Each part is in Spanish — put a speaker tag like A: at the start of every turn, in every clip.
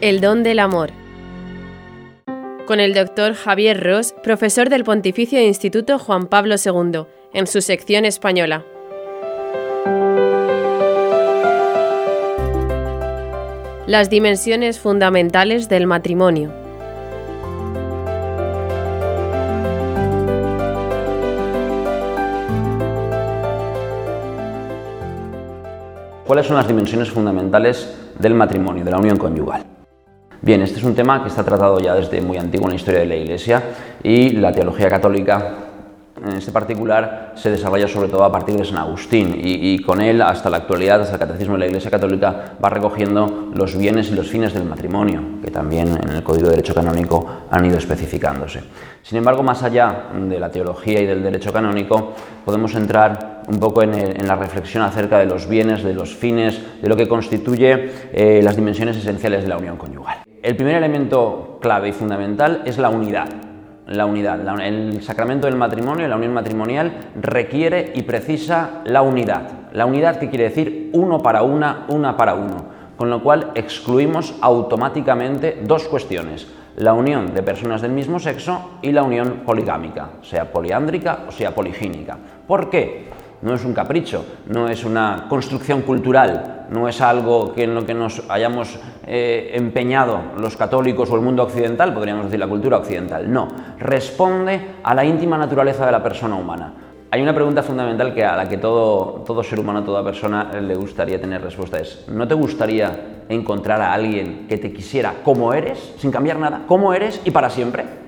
A: El don del amor. Con el doctor Javier Ross, profesor del Pontificio Instituto Juan Pablo II, en su sección española. Las dimensiones fundamentales del matrimonio.
B: ¿Cuáles son las dimensiones fundamentales del matrimonio, de la unión conyugal? Bien, este es un tema que está tratado ya desde muy antiguo en la historia de la Iglesia y la teología católica en este particular se desarrolla sobre todo a partir de San Agustín y, con él hasta la actualidad, hasta el catecismo de la Iglesia Católica, va recogiendo los bienes y los fines del matrimonio, que también en el Código de Derecho Canónico han ido especificándose. Sin embargo, más allá de la teología y del derecho canónico, podemos entrar un poco en, la reflexión acerca de los bienes, de los fines, de lo que constituye eh, las dimensiones esenciales de la unión conyugal. El primer elemento clave y fundamental es la unidad la unidad. el sacramento del matrimonio, la unión matrimonial, requiere y precisa la unidad. La unidad que quiere decir uno para una, una para uno. Con lo cual excluimos automáticamente dos cuestiones. La unión de personas del mismo sexo y la unión poligámica, sea poliándrica o sea poligínica. ¿Por qué? No es un capricho, no es una construcción cultural, no es algo que en lo que nos hayamos eh, empeñado los católicos o el mundo occidental, podríamos decir la cultura occidental, no, responde a la íntima naturaleza de la persona humana. Hay una pregunta fundamental que a la que todo, todo ser humano, toda persona le gustaría tener respuesta, es, ¿no te gustaría encontrar a alguien que te quisiera como eres, sin cambiar nada, como eres y para siempre?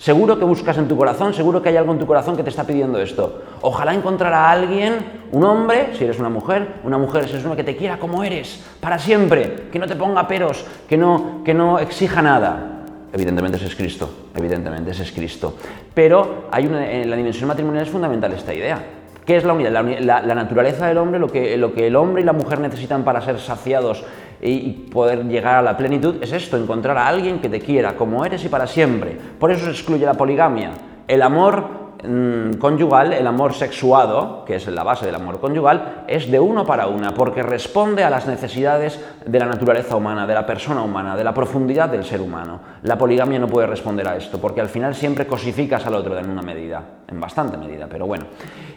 B: Seguro que buscas en tu corazón, seguro que hay algo en tu corazón que te está pidiendo esto. Ojalá encontrar a alguien, un hombre, si eres una mujer, una mujer si eres una que te quiera como eres, para siempre, que no te ponga peros, que no, que no exija nada. Evidentemente ese es Cristo, evidentemente ese es Cristo. Pero hay una, en la dimensión matrimonial es fundamental esta idea. ¿Qué es la unidad? La, la, naturaleza del hombre, lo que, lo que el hombre y la mujer necesitan para ser saciados y poder llegar a la plenitud es esto, encontrar a alguien que te quiera como eres y para siempre. Por eso se excluye la poligamia. El amor Mm, conyugal, el amor sexuado, que es la base del amor conyugal, es de uno para una, porque responde a las necesidades de la naturaleza humana, de la persona humana, de la profundidad del ser humano. La poligamia no puede responder a esto, porque al final siempre cosificas al otro en una medida, en bastante medida, pero bueno.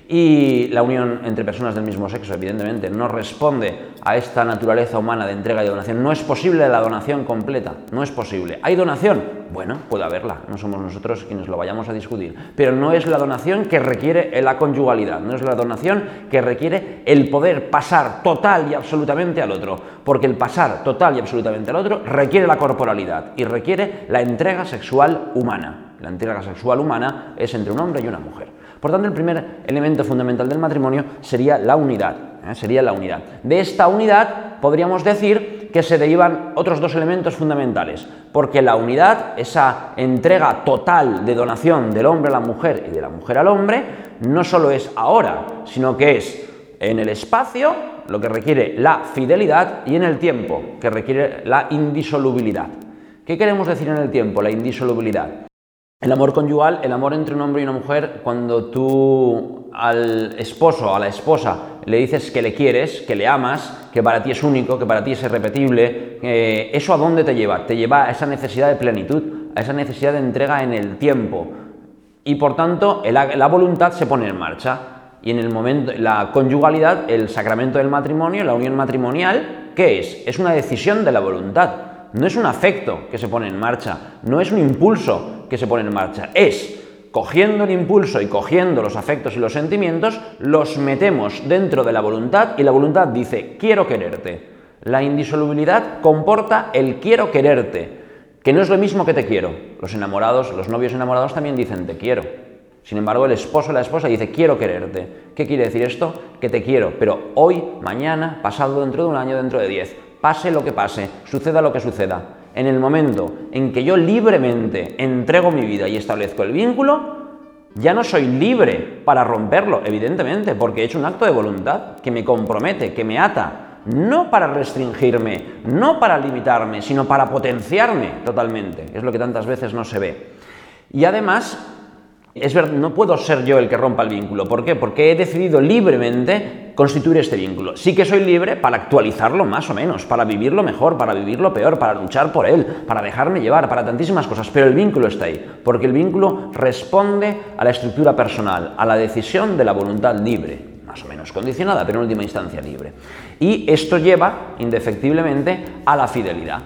B: Y la unión entre personas del mismo sexo, evidentemente, no responde a esta naturaleza humana de entrega y donación. No es posible la donación completa, no es posible. ¿Hay donación? Bueno, puede haberla, no somos nosotros quienes lo vayamos a discutir, pero no es la donación que requiere la conyugalidad, no es la donación que requiere el poder pasar total y absolutamente al otro, porque el pasar total y absolutamente al otro requiere la corporalidad y requiere la entrega sexual humana. La entrega sexual humana es entre un hombre y una mujer. Por tanto, el primer elemento fundamental del matrimonio sería la unidad. ¿eh? Sería la unidad. De esta unidad podríamos decir que se derivan otros dos elementos fundamentales, porque la unidad, esa entrega total de donación del hombre a la mujer y de la mujer al hombre, no solo es ahora, sino que es en el espacio, lo que requiere la fidelidad, y en el tiempo, que requiere la indisolubilidad. ¿Qué queremos decir en el tiempo, la indisolubilidad? El amor conyugal, el amor entre un hombre y una mujer, cuando tú al esposo, a la esposa, le dices que le quieres, que le amas, que para ti es único, que para ti es irrepetible, eh, ¿eso a dónde te lleva? Te lleva a esa necesidad de plenitud, a esa necesidad de entrega en el tiempo. Y por tanto, la voluntad se pone en marcha. Y en el momento, la conyugalidad, el sacramento del matrimonio, la unión matrimonial, ¿qué es? Es una decisión de la voluntad. No es un afecto que se pone en marcha, no es un impulso que se pone en marcha. Es cogiendo el impulso y cogiendo los afectos y los sentimientos, los metemos dentro de la voluntad y la voluntad dice, quiero quererte. La indisolubilidad comporta el quiero quererte, que no es lo mismo que te quiero. Los enamorados, los novios enamorados también dicen te quiero. Sin embargo, el esposo o la esposa dice quiero quererte. ¿Qué quiere decir esto? Que te quiero, pero hoy, mañana, pasado dentro de un año, dentro de diez. Pase lo que pase, suceda lo que suceda en el momento en que yo libremente entrego mi vida y establezco el vínculo, ya no soy libre para romperlo, evidentemente, porque he hecho un acto de voluntad que me compromete, que me ata, no para restringirme, no para limitarme, sino para potenciarme totalmente, es lo que tantas veces no se ve. Y además, Es verdad, no puedo ser yo el que rompa el vínculo. ¿Por qué? Porque he decidido libremente constituir este vínculo. Sí que soy libre para actualizarlo más o menos, para vivirlo mejor, para vivirlo peor, para luchar por él, para dejarme llevar, para tantísimas cosas, pero el vínculo está ahí, porque el vínculo responde a la estructura personal, a la decisión de la voluntad libre más o menos condicionada, pero en última instancia libre. Y esto lleva, indefectiblemente, a la fidelidad.